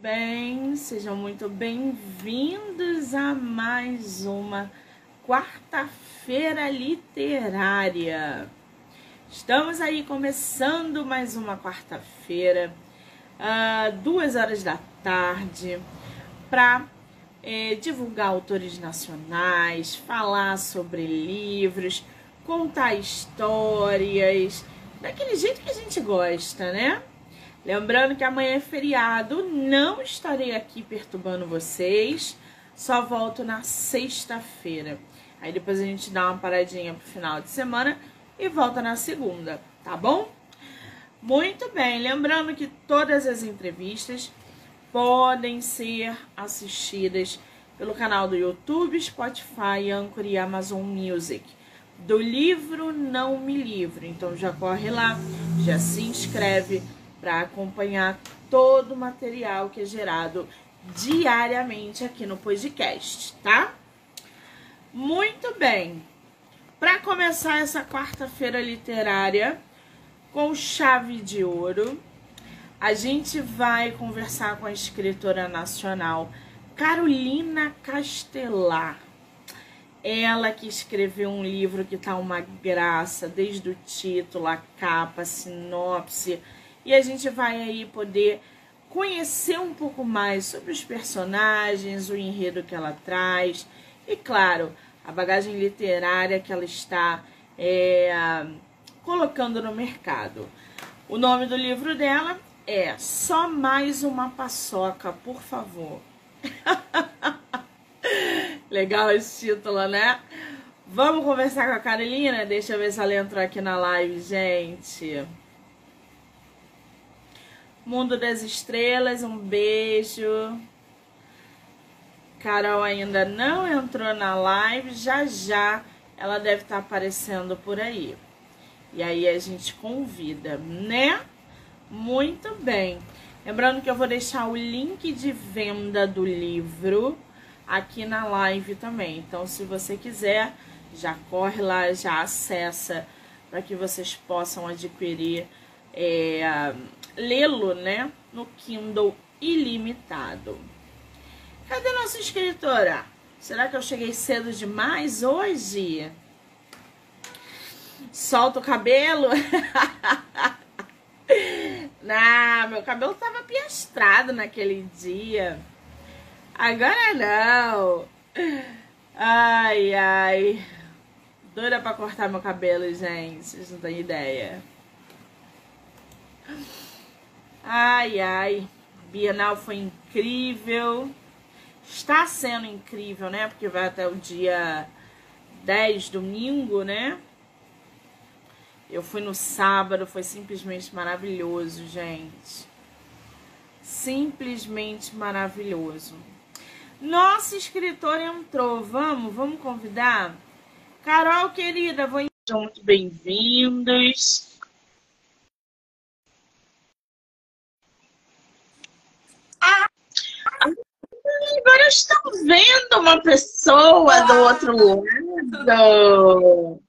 Bem, sejam muito bem-vindos a mais uma quarta-feira literária. Estamos aí começando mais uma quarta-feira, uh, duas horas da tarde, para é, divulgar autores nacionais, falar sobre livros, contar histórias, daquele jeito que a gente gosta, né? Lembrando que amanhã é feriado, não estarei aqui perturbando vocês, só volto na sexta-feira. Aí depois a gente dá uma paradinha pro final de semana e volta na segunda, tá bom? Muito bem, lembrando que todas as entrevistas podem ser assistidas pelo canal do YouTube, Spotify, Anchor e Amazon Music. Do livro Não Me Livro. Então já corre lá, já se inscreve para acompanhar todo o material que é gerado diariamente aqui no podcast, tá? Muito bem. Para começar essa quarta-feira literária com chave de ouro, a gente vai conversar com a escritora nacional Carolina Castelar. Ela que escreveu um livro que tá uma graça, desde o título, a capa, a sinopse, e a gente vai aí poder conhecer um pouco mais sobre os personagens, o enredo que ela traz e, claro, a bagagem literária que ela está é, colocando no mercado. O nome do livro dela é Só Mais Uma Paçoca, por favor. Legal esse título, né? Vamos conversar com a Carolina? Deixa eu ver se ela entrou aqui na live, gente. Mundo das Estrelas, um beijo. Carol ainda não entrou na live, já já ela deve estar tá aparecendo por aí. E aí a gente convida, né? Muito bem. Lembrando que eu vou deixar o link de venda do livro aqui na live também. Então, se você quiser, já corre lá, já acessa para que vocês possam adquirir é, lê-lo, né, no Kindle ilimitado. Cadê nossa escritora? Será que eu cheguei cedo demais hoje? Solta o cabelo? não, meu cabelo tava piastrado naquele dia. Agora não. Ai, ai. Doida pra cortar meu cabelo, gente. Vocês não têm ideia. Ai, ai. Bienal foi incrível. Está sendo incrível, né? Porque vai até o dia 10, domingo, né? Eu fui no sábado, foi simplesmente maravilhoso, gente. Simplesmente maravilhoso. Nossa escritora entrou. Vamos, vamos convidar? Carol, querida, vou... muito bem-vindos. Estou vendo uma pessoa do outro lado.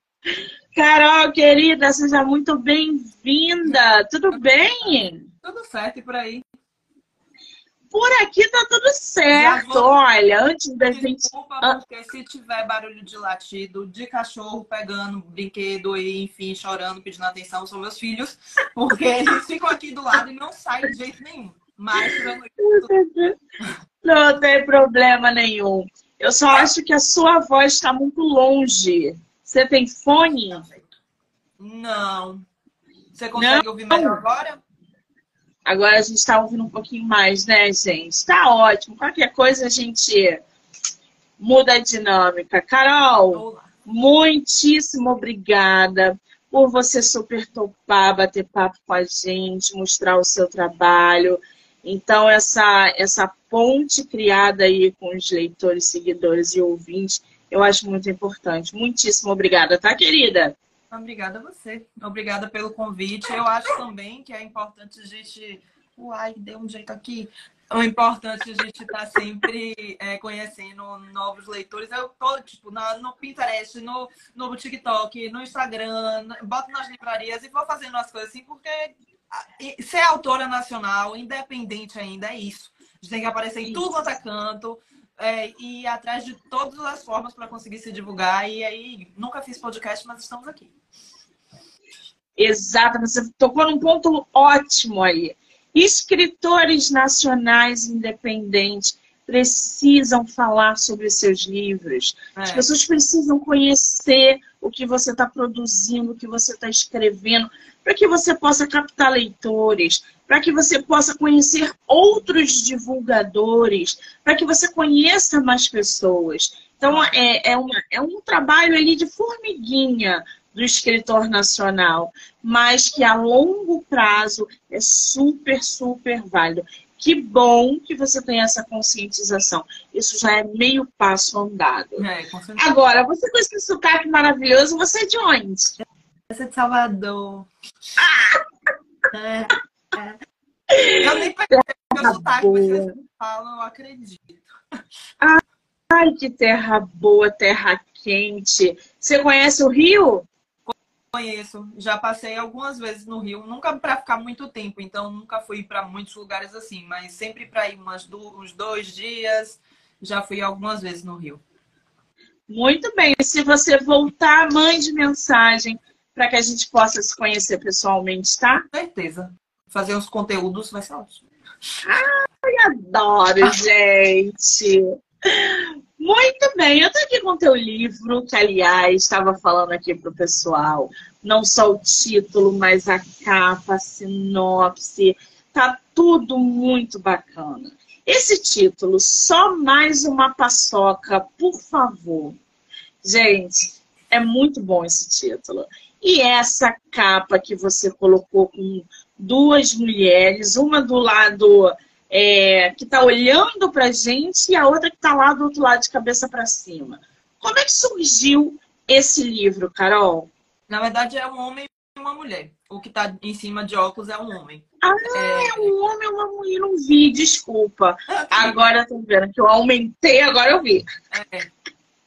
Carol, querida, seja muito bem-vinda. Tudo bem? Tudo certo e por aí? Por aqui tá tudo certo. Vou... Olha, antes da gente. Desculpa, ah. porque se tiver barulho de latido, de cachorro pegando brinquedo e, enfim, chorando, pedindo atenção, são meus filhos, porque eles ficam aqui do lado e não saem de jeito nenhum. Mas, não tem problema nenhum. Eu só acho que a sua voz está muito longe. Você tem fone? Não. Você consegue não. ouvir melhor agora? Agora a gente está ouvindo um pouquinho mais, né, gente? Está ótimo. Qualquer coisa a gente muda a dinâmica. Carol, Olá. muitíssimo obrigada por você super topar, bater papo com a gente, mostrar o seu trabalho. Então, essa, essa ponte criada aí com os leitores, seguidores e ouvintes, eu acho muito importante. Muitíssimo obrigada, tá, querida? Obrigada a você. Obrigada pelo convite. Eu acho também que é importante a gente. Uai, deu um jeito aqui. É importante a gente estar tá sempre é, conhecendo novos leitores. Eu tô, tipo, no, no Pinterest, no, no TikTok, no Instagram, boto nas livrarias e vou fazendo as coisas assim, porque ser autora nacional, independente ainda, é isso. A gente tem que aparecer em tudo quanto é canto. É, e ir atrás de todas as formas para conseguir se divulgar. E aí, nunca fiz podcast, mas estamos aqui. Exato, você tocou num ponto ótimo aí. Escritores nacionais independentes precisam falar sobre seus livros. É. As pessoas precisam conhecer o que você está produzindo, o que você está escrevendo, para que você possa captar leitores, para que você possa conhecer outros divulgadores, para que você conheça mais pessoas. Então, é, é, uma, é um trabalho ali de formiguinha do escritor nacional, mas que a longo prazo é super, super válido. Que bom que você tem essa conscientização. Isso já é meio passo andado. É, Agora, você com esse sotaque maravilhoso, você é de onde? Você é de Salvador. É, é. Eu nem percebi o sotaque, mas vocês falam, eu acredito. Ai, que terra boa, terra quente. Você conhece o Rio? Conheço, já passei algumas vezes no Rio, nunca para ficar muito tempo, então nunca fui para muitos lugares assim, mas sempre para ir umas do, uns dois dias, já fui algumas vezes no Rio. Muito bem, se você voltar, mande mensagem para que a gente possa se conhecer pessoalmente, tá? Com certeza. Fazer os conteúdos vai ser ótimo. Ai, adoro, gente! Muito bem, eu tô aqui com o teu livro, que aliás estava falando aqui pro pessoal, não só o título, mas a capa, a sinopse, tá tudo muito bacana. Esse título, só mais uma paçoca, por favor. Gente, é muito bom esse título. E essa capa que você colocou com duas mulheres, uma do lado é, que está olhando para a gente e a outra que está lá do outro lado de cabeça para cima. Como é que surgiu esse livro, Carol? Na verdade, é um homem e uma mulher. O que está em cima de óculos é um homem. Ah, é, é um homem e uma mulher. Não vi, desculpa. agora eu vendo que eu aumentei, agora eu vi. É.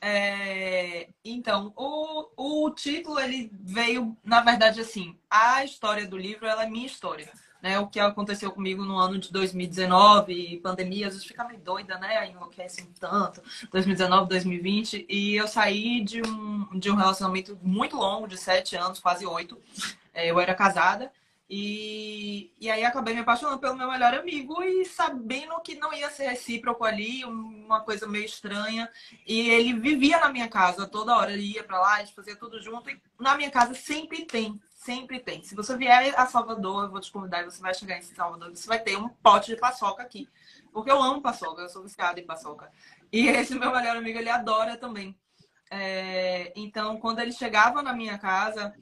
É, então, o, o título ele veio, na verdade, assim, a história do livro ela é minha história né? O que aconteceu comigo no ano de 2019, pandemia, às vezes fica meio doida, né? Enlouquece um tanto, 2019, 2020. E eu saí de um, de um relacionamento muito longo, de sete anos, quase oito. É, eu era casada. E, e aí acabei me apaixonando pelo meu melhor amigo e sabendo que não ia ser recíproco ali, uma coisa meio estranha. E ele vivia na minha casa toda hora, ele ia para lá, a gente fazia tudo junto. E na minha casa sempre tem Sempre tem. Se você vier a Salvador, eu vou te convidar e você vai chegar em Salvador, você vai ter um pote de paçoca aqui. Porque eu amo paçoca, eu sou viciada em paçoca. E esse meu melhor amigo, ele adora também. É... Então, quando ele chegava na minha casa,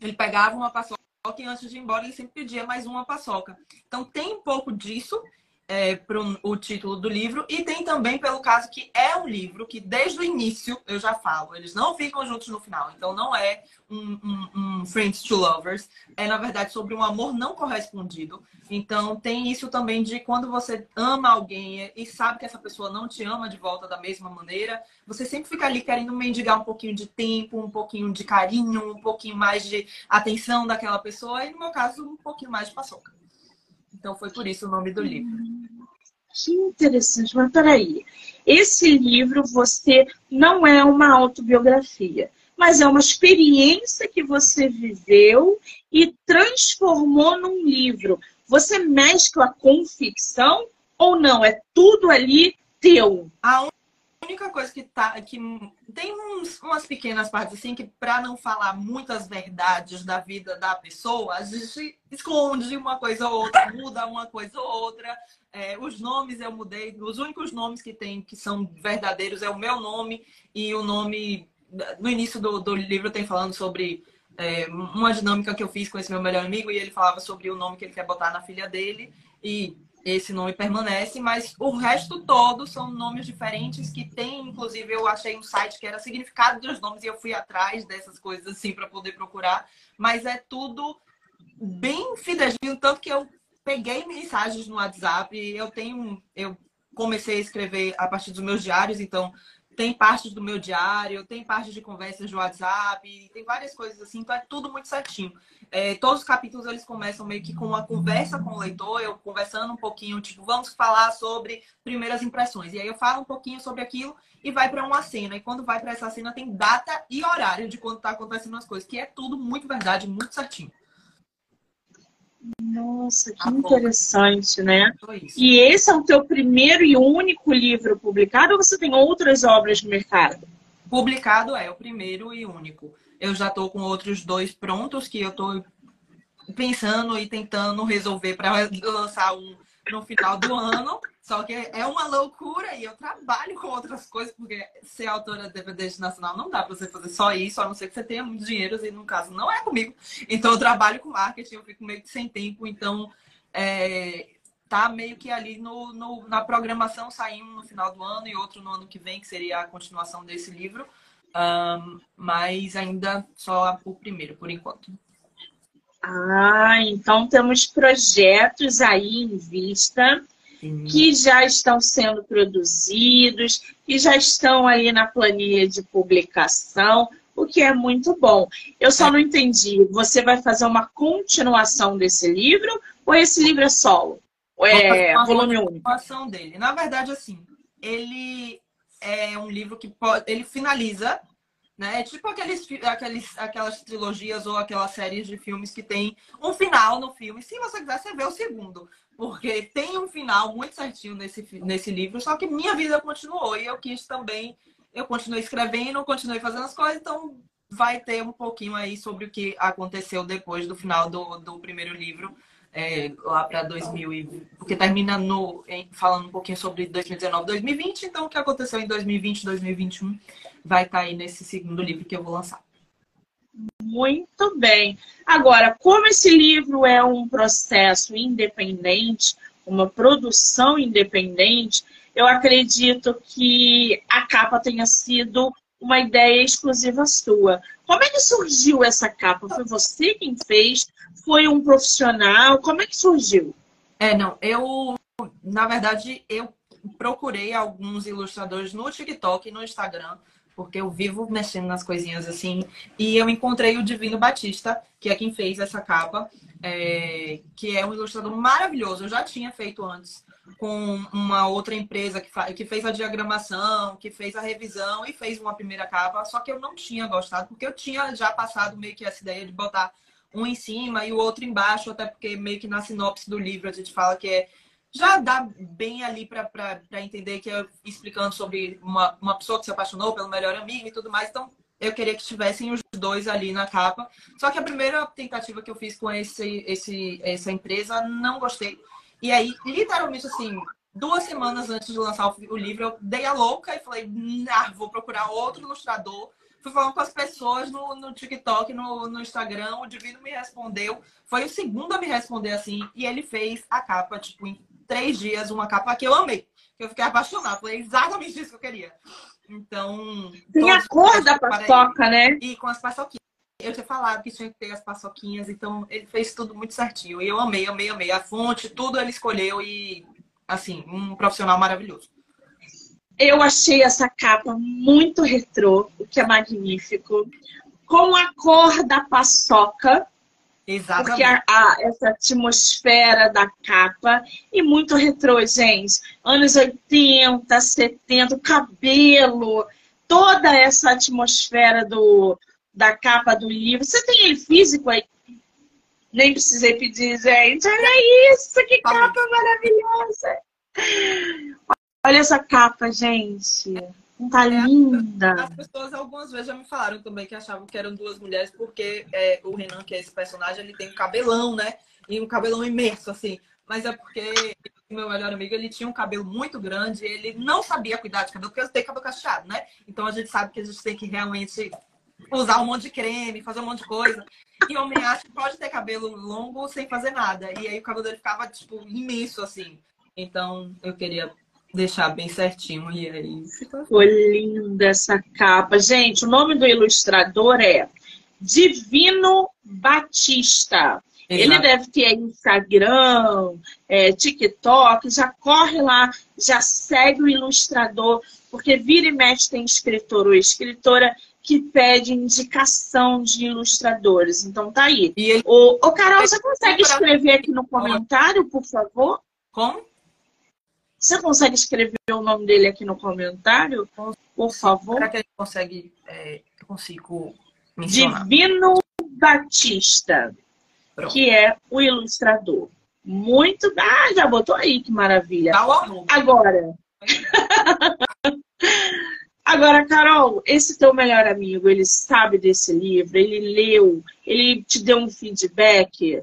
ele pegava uma paçoca e antes de ir embora, ele sempre pedia mais uma paçoca. Então, tem um pouco disso é, para o título do livro, e tem também pelo caso que é um livro que desde o início eu já falo, eles não ficam juntos no final, então não é um, um, um Friends to Lovers, é na verdade sobre um amor não correspondido. Então tem isso também de quando você ama alguém e sabe que essa pessoa não te ama de volta da mesma maneira, você sempre fica ali querendo mendigar um pouquinho de tempo, um pouquinho de carinho, um pouquinho mais de atenção daquela pessoa, e no meu caso, um pouquinho mais de paçoca. Então foi por isso o nome do livro. Que interessante, mas peraí. Esse livro você não é uma autobiografia, mas é uma experiência que você viveu e transformou num livro. Você mescla com ficção ou não? É tudo ali teu? A única coisa que tá que tem uns, umas pequenas partes assim que para não falar muitas verdades da vida da pessoa a gente esconde uma coisa ou outra muda uma coisa ou outra. É, os nomes eu mudei os únicos nomes que tem que são verdadeiros é o meu nome e o nome no início do, do livro tem falando sobre é, uma dinâmica que eu fiz com esse meu melhor amigo e ele falava sobre o nome que ele quer botar na filha dele e esse nome permanece, mas o resto todo são nomes diferentes que tem, inclusive eu achei um site que era significado dos nomes e eu fui atrás dessas coisas assim para poder procurar, mas é tudo bem fidedigno, tanto que eu peguei mensagens no WhatsApp, eu tenho eu comecei a escrever a partir dos meus diários, então tem partes do meu diário, tem partes de conversas de WhatsApp, tem várias coisas assim, então é tudo muito certinho. É, todos os capítulos eles começam meio que com uma conversa com o leitor, eu conversando um pouquinho, tipo, vamos falar sobre primeiras impressões. E aí eu falo um pouquinho sobre aquilo e vai para uma cena. E quando vai para essa cena tem data e horário de quando tá acontecendo as coisas, que é tudo muito verdade, muito certinho. Nossa, que ah, interessante, né? E esse é o teu primeiro e único livro publicado ou você tem outras obras no mercado? Publicado é o primeiro e único. Eu já estou com outros dois prontos que eu estou pensando e tentando resolver para lançar um no final do ano. Só que é uma loucura e eu trabalho com outras coisas, porque ser autora de DVD nacional não dá para você fazer só isso, a não ser que você tenha muito dinheiro, e no caso não é comigo. Então eu trabalho com marketing, eu fico meio que sem tempo, então é, tá meio que ali no, no, na programação, saindo no final do ano e outro no ano que vem, que seria a continuação desse livro. Um, mas ainda só o primeiro, por enquanto. Ah, então temos projetos aí em vista que já estão sendo produzidos, que já estão ali na planilha de publicação, o que é muito bom. Eu só não entendi, você vai fazer uma continuação desse livro ou esse livro é solo? Ou é volume 1? Continuação dele. Na verdade, assim, ele é um livro que pode, ele finaliza né? Tipo aqueles, aqueles, aquelas trilogias ou aquelas séries de filmes que tem um final no filme. Se você quiser, você vê o segundo. Porque tem um final muito certinho nesse, nesse livro, só que minha vida continuou. E eu quis também, eu continuei escrevendo, continuei fazendo as coisas, então vai ter um pouquinho aí sobre o que aconteceu depois do final do, do primeiro livro é, lá para 2000 e, porque termina no em, falando um pouquinho sobre 2019, 2020, então o que aconteceu em 2020, 2021 vai estar tá aí nesse segundo livro que eu vou lançar. Muito bem. Agora, como esse livro é um processo independente, uma produção independente, eu acredito que a capa tenha sido uma ideia exclusiva sua. Como é que surgiu essa capa? Foi você quem fez? Foi um profissional? Como é que surgiu? É, não, eu, na verdade, eu procurei alguns ilustradores no TikTok e no Instagram, porque eu vivo mexendo nas coisinhas assim, e eu encontrei o Divino Batista, que é quem fez essa capa, é, que é um ilustrador maravilhoso. Eu já tinha feito antes com uma outra empresa que, que fez a diagramação, que fez a revisão e fez uma primeira capa, só que eu não tinha gostado, porque eu tinha já passado meio que essa ideia de botar um em cima e o outro embaixo, até porque meio que na sinopse do livro a gente fala que é já dá bem ali para entender que é explicando sobre uma, uma pessoa que se apaixonou pelo melhor amigo e tudo mais. Então, eu queria que estivessem os dois ali na capa. Só que a primeira tentativa que eu fiz com esse, esse, essa empresa, não gostei. E aí, literalmente assim, duas semanas antes de lançar o livro, eu dei a louca e falei, ah, vou procurar outro ilustrador. Fui falando com as pessoas no, no TikTok, no, no Instagram, o Divino me respondeu. Foi o segundo a me responder assim, e ele fez a capa, tipo, em três dias, uma capa que eu amei. Que eu fiquei apaixonada. Foi exatamente isso que eu queria. Então. Tem a cor da paçoca, né? E com as paçoquinhas eu tinha falado que tinha que ter as paçoquinhas, então ele fez tudo muito certinho. E eu amei, amei, amei. A fonte, tudo ele escolheu e, assim, um profissional maravilhoso. Eu achei essa capa muito retrô, o que é magnífico. Com a cor da paçoca. Exatamente. Porque a, a, essa atmosfera da capa e muito retrô, gente. Anos 80, 70, o cabelo, toda essa atmosfera do, da capa do livro. Você tem ele físico aí? Nem precisei pedir, gente. Olha isso, que capa maravilhosa. Olha essa capa, gente. Tá linda. As pessoas algumas vezes já me falaram também que achavam que eram duas mulheres, porque é, o Renan, que é esse personagem, ele tem um cabelão, né? E um cabelão imenso, assim. Mas é porque meu melhor amigo, ele tinha um cabelo muito grande, ele não sabia cuidar de cabelo, porque eu tenho cabelo cacheado, né? Então a gente sabe que a gente tem que realmente usar um monte de creme, fazer um monte de coisa. E homem acha que pode ter cabelo longo sem fazer nada. E aí o cabelo dele ficava, tipo, imenso, assim. Então, eu queria deixar bem certinho. E aí ficou linda essa capa. Gente, o nome do ilustrador é Divino Batista. Ele deve ter Instagram, é, TikTok, já corre lá, já segue o ilustrador, porque vira e mexe tem escritor ou escritora que pede indicação de ilustradores. Então tá aí. E ele... o, o Carol, você consegue escrever aqui no comentário, por favor? Como? Você consegue escrever o nome dele aqui no comentário, por favor? Será que ele consegue? É, eu consigo mencionar. Divino Batista, Pronto. que é o ilustrador. Muito. Ah, já botou aí, que maravilha. Tá Agora. Agora, Carol, esse teu melhor amigo, ele sabe desse livro? Ele leu? Ele te deu um feedback?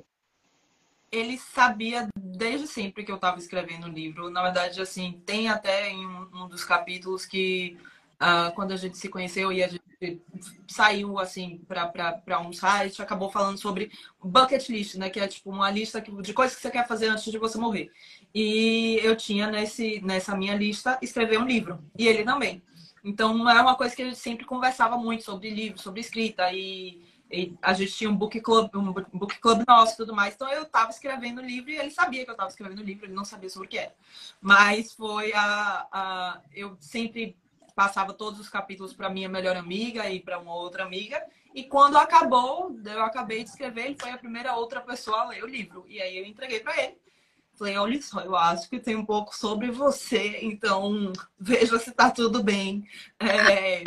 Ele sabia desde sempre que eu estava escrevendo o livro. Na verdade, assim, tem até em um, um dos capítulos que uh, quando a gente se conheceu e a gente saiu assim para um site, acabou falando sobre bucket list, né? Que é tipo uma lista de coisas que você quer fazer antes de você morrer. E eu tinha nesse, nessa minha lista escrever um livro. E ele também. Então, é uma coisa que a gente sempre conversava muito sobre livros, sobre escrita. E, e, a gente tinha um book club, um book club nosso e tudo mais. Então, eu estava escrevendo o livro e ele sabia que eu estava escrevendo o livro, ele não sabia sobre o que era. Mas foi a. a eu sempre passava todos os capítulos para minha melhor amiga e para uma outra amiga. E quando acabou, eu acabei de escrever, ele foi a primeira outra pessoa a ler o livro. E aí eu entreguei para ele. Falei, olha só, eu acho que tem um pouco sobre você, então veja se tá tudo bem. É,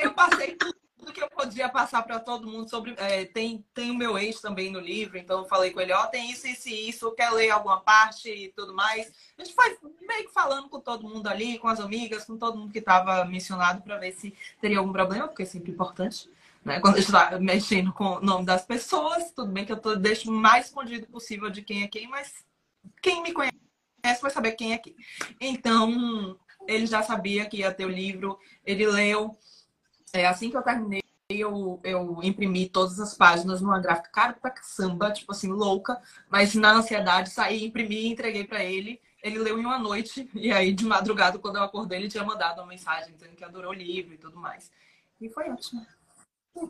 eu passei tudo que eu podia passar para todo mundo sobre. É, tem, tem o meu ex também no livro, então eu falei com ele, ó, oh, tem isso, isso e isso, quer ler alguma parte e tudo mais. A gente foi meio que falando com todo mundo ali, com as amigas, com todo mundo que estava mencionado para ver se teria algum problema, porque é sempre importante. Né? Quando a gente está mexendo com o nome das pessoas, tudo bem que eu tô, deixo o mais escondido possível de quem é quem, mas quem me conhece vai saber quem é quem. Então, ele já sabia que ia ter o livro, ele leu. É, assim que eu terminei, eu, eu imprimi todas as páginas numa gráfica cara pra samba, tipo assim, louca, mas na ansiedade saí, imprimi e entreguei para ele. Ele leu em uma noite, e aí de madrugada, quando eu acordei, ele tinha mandado uma mensagem dizendo que adorou o livro e tudo mais. E foi ótimo.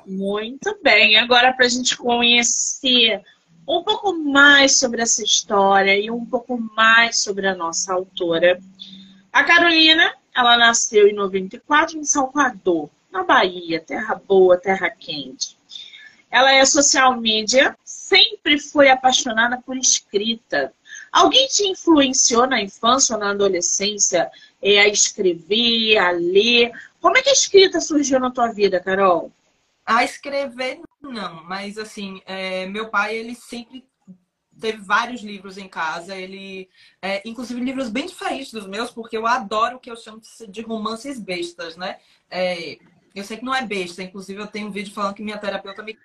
Muito bem. Agora, para a gente conhecer um pouco mais sobre essa história e um pouco mais sobre a nossa autora. A Carolina, ela nasceu em 94 em Salvador, na Bahia, terra boa, terra quente. Ela é social media, sempre foi apaixonada por escrita. Alguém te influenciou na infância ou na adolescência a escrever, a ler? Como é que a escrita surgiu na tua vida, Carol? A escrever não, mas assim, é, meu pai, ele sempre teve vários livros em casa, ele, é, inclusive livros bem diferentes dos meus, porque eu adoro o que eu chamo de romances bestas, né? É, eu sei que não é besta, inclusive eu tenho um vídeo falando que minha terapeuta me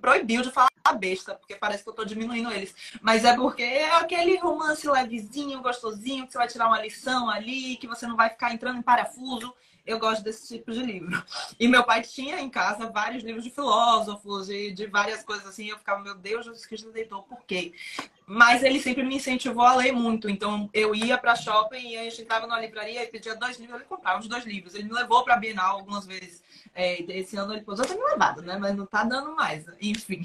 proibiu de falar besta, porque parece que eu tô diminuindo eles. Mas é porque é aquele romance levezinho, gostosinho, que você vai tirar uma lição ali, que você não vai ficar entrando em parafuso eu gosto desse tipo de livro. E meu pai tinha em casa vários livros de filósofos e de várias coisas assim. Eu ficava, meu Deus, Jesus Cristo deitou, por quê? Mas ele sempre me incentivou a ler muito. Então eu ia para shopping e a gente entrava na livraria e pedia dois livros, ele comprava os dois livros. Ele me levou para Bienal algumas vezes. É, esse ano ele pôs outra me levado, né? Mas não tá dando mais. Enfim.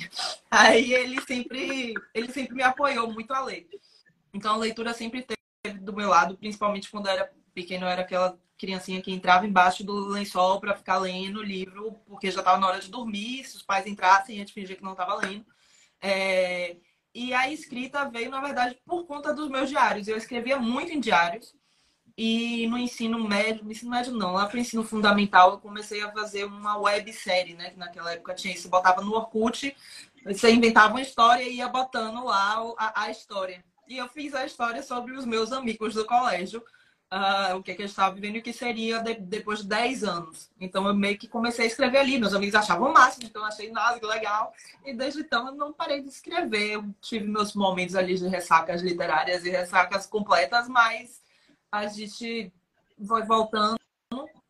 Aí ele sempre, ele sempre me apoiou muito a ler. Então a leitura sempre teve do meu lado, principalmente quando eu era pequeno, eu era aquela criancinha que entrava embaixo do lençol para ficar lendo o livro, porque já estava na hora de dormir, se os pais entrassem, a gente fingia que não estava lendo. É... E a escrita veio, na verdade, por conta dos meus diários. Eu escrevia muito em diários. E no ensino médio, no ensino médio não, lá para o ensino fundamental, eu comecei a fazer uma websérie, né? Que naquela época tinha isso. Botava no Orkut, você inventava uma história e ia botando lá a, a história. E eu fiz a história sobre os meus amigos do colégio, uh, o que, que eu estava vivendo e o que seria de, depois de 10 anos. Então eu meio que comecei a escrever ali. Meus amigos achavam o máximo, então eu achei, que legal. E desde então eu não parei de escrever. Eu tive meus momentos ali de ressacas literárias e ressacas completas, mas a gente foi voltando.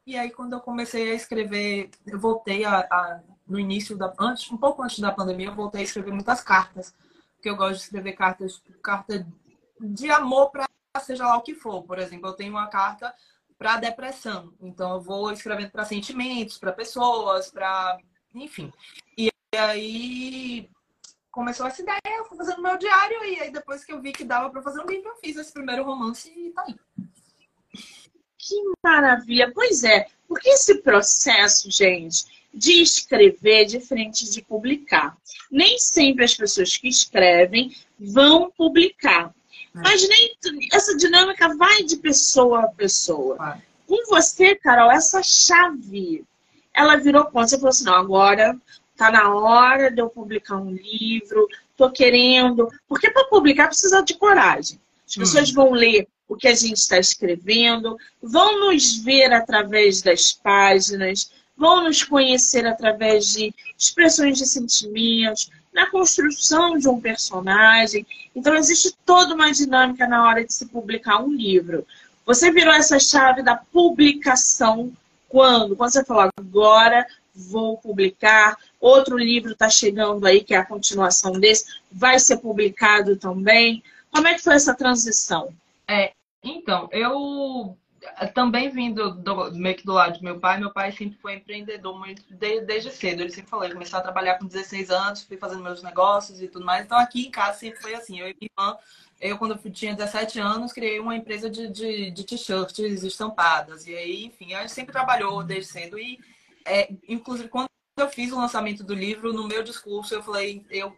E aí quando eu comecei a escrever, eu voltei a, a no início da antes, um pouco antes da pandemia, eu voltei a escrever muitas cartas, porque eu gosto de escrever cartas, carta de amor para seja lá o que for. Por exemplo, eu tenho uma carta para depressão, então eu vou escrevendo para sentimentos, para pessoas, para enfim. E aí começou essa ideia, eu fui fazendo meu diário e aí depois que eu vi que dava para fazer um livro, eu fiz esse primeiro romance e tá aí. Que maravilha! Pois é, porque esse processo, gente, de escrever é diferente de publicar. Nem sempre as pessoas que escrevem vão publicar. É. Mas nem essa dinâmica vai de pessoa a pessoa. Com você, Carol, essa chave, ela virou ponto. Você falou assim, não, agora tá na hora de eu publicar um livro, tô querendo. Porque para publicar precisa de coragem. As hum. pessoas hum. vão ler o que a gente está escrevendo, vão nos ver através das páginas, vão nos conhecer através de expressões de sentimentos, na construção de um personagem. Então, existe toda uma dinâmica na hora de se publicar um livro. Você virou essa chave da publicação quando? Quando você falou, agora vou publicar, outro livro está chegando aí, que é a continuação desse, vai ser publicado também. Como é que foi essa transição? É, então, eu também vindo do, meio que do lado do meu pai, meu pai sempre foi empreendedor muito desde, desde cedo. Ele sempre falou, eu a trabalhar com 16 anos, fui fazendo meus negócios e tudo mais. Então aqui em casa sempre foi assim. Eu e minha irmã, eu quando eu tinha 17 anos, criei uma empresa de, de, de t-shirts estampadas. E aí, enfim, a gente sempre trabalhou desde cedo. E, é, inclusive, quando eu fiz o lançamento do livro, no meu discurso, eu falei, eu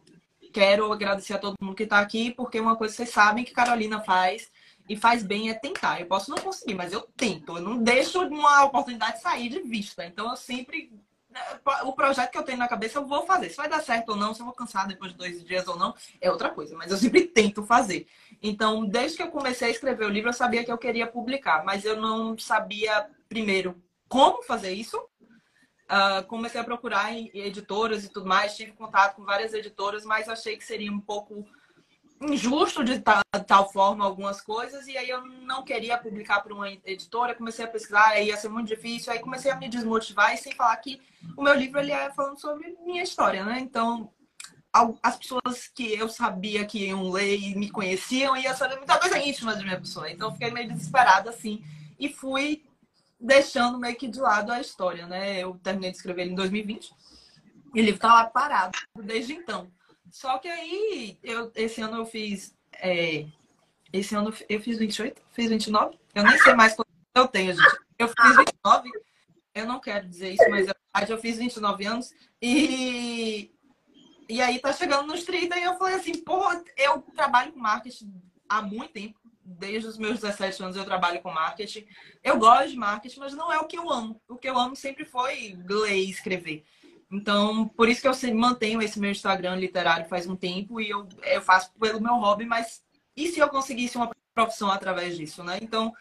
quero agradecer a todo mundo que está aqui, porque uma coisa vocês sabem que Carolina faz e faz bem é tentar. Eu posso não conseguir, mas eu tento. Eu não deixo uma oportunidade sair de vista. Então eu sempre. Né, o projeto que eu tenho na cabeça eu vou fazer. Se vai dar certo ou não, se eu vou cansar depois de dois dias ou não, é outra coisa. Mas eu sempre tento fazer. Então, desde que eu comecei a escrever o livro, eu sabia que eu queria publicar, mas eu não sabia, primeiro, como fazer isso. Uh, comecei a procurar em editoras e tudo mais, tive contato com várias editoras, mas achei que seria um pouco injusto de tal, tal, forma algumas coisas, e aí eu não queria publicar para uma editora, comecei a pesquisar, aí ia ser muito difícil, aí comecei a me desmotivar, e sem falar que o meu livro ele é falando sobre minha história, né? Então, as pessoas que eu sabia que iam ler e me conheciam, ia saber muita coisa íntima de minha pessoa. Então, fiquei meio desesperada, assim, e fui deixando meio que de lado a história, né? Eu terminei de escrever ele em 2020, e o livro tá lá parado desde então. Só que aí, eu, esse ano eu fiz. É, esse ano eu fiz 28, fiz 29. Eu nem sei mais quanto eu tenho, gente. Eu fiz 29. Eu não quero dizer isso, mas eu fiz 29 anos. E, e aí tá chegando nos 30 e eu falei assim, pô, eu trabalho com marketing há muito tempo. Desde os meus 17 anos eu trabalho com marketing. Eu gosto de marketing, mas não é o que eu amo. O que eu amo sempre foi ler e escrever. Então, por isso que eu mantenho esse meu Instagram literário faz um tempo e eu, eu faço pelo meu hobby, mas e se eu conseguisse uma profissão através disso, né? Então,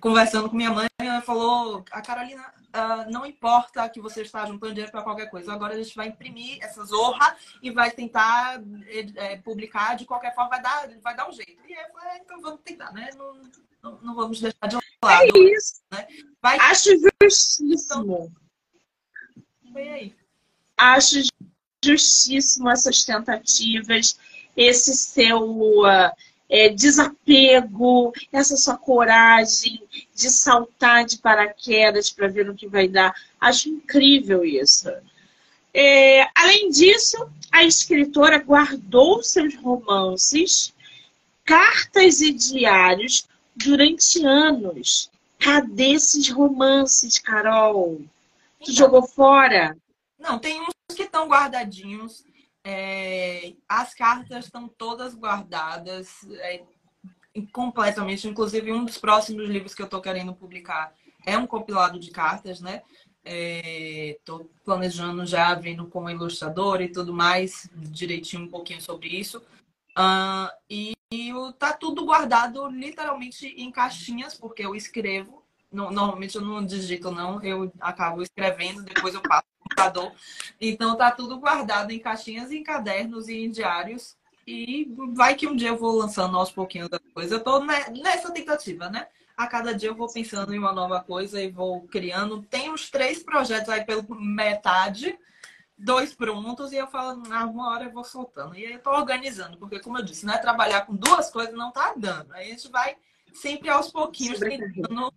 conversando com minha mãe, ela falou: a Carolina, uh, não importa que você está juntando dinheiro para qualquer coisa, agora a gente vai imprimir essa zorra e vai tentar é, publicar de qualquer forma, vai dar, vai dar um jeito. E eu falei: é, então vamos tentar, né? Não, não, não vamos deixar de lado. É isso. Né? Vai... Acho justíssimo. Então, foi aí acho justíssimo essas tentativas, esse seu é, desapego, essa sua coragem de saltar de paraquedas para ver o que vai dar. Acho incrível isso. É, além disso, a escritora guardou seus romances, cartas e diários durante anos. Cadê esses romances, Carol? Tu então, jogou fora? Não, tem uns que estão guardadinhos. É, as cartas estão todas guardadas é, completamente. Inclusive, um dos próximos livros que eu estou querendo publicar é um compilado de cartas, né? Estou é, planejando já, vendo como ilustrador e tudo mais, direitinho um pouquinho sobre isso. Uh, e, e tá tudo guardado literalmente em caixinhas, porque eu escrevo. normalmente eu não digito, não, eu acabo escrevendo, depois eu passo computador. Então tá tudo guardado em caixinhas, em cadernos e em diários. E vai que um dia eu vou lançando aos pouquinhos da coisa. Eu tô nessa tentativa, né? A cada dia eu vou pensando em uma nova coisa e vou criando. Tem uns três projetos aí pela metade, dois prontos, e eu falo, na uma hora eu vou soltando. E aí eu tô organizando, porque como eu disse, né? Trabalhar com duas coisas não tá dando. Aí a gente vai sempre aos pouquinhos tentando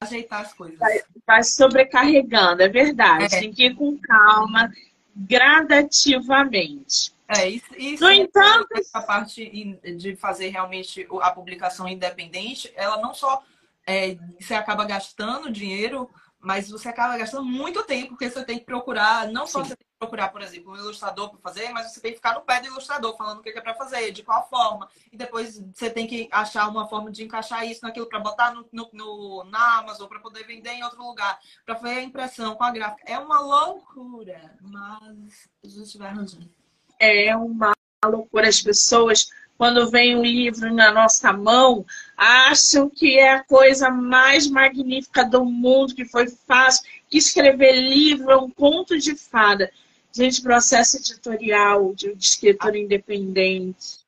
ajeitar as coisas. Vai, vai sobrecarregando, é verdade. É. Tem que ir com calma, gradativamente. É, isso, isso no entanto, a parte de fazer realmente a publicação independente, ela não só é, você acaba gastando dinheiro, mas você acaba gastando muito tempo, porque você tem que procurar, não só Sim. você tem procurar, por exemplo, um ilustrador para fazer, mas você tem que ficar no pé do ilustrador, falando o que é para fazer, de qual forma. E depois você tem que achar uma forma de encaixar isso naquilo para botar no, no, no, na Amazon, para poder vender em outro lugar, para fazer a impressão com a gráfica. É uma loucura, mas a gente vai arranjando. É uma loucura. As pessoas quando vem um livro na nossa mão, acham que é a coisa mais magnífica do mundo, que foi fácil, que escrever livro é um conto de fada. Gente, processo editorial de, de escritor independente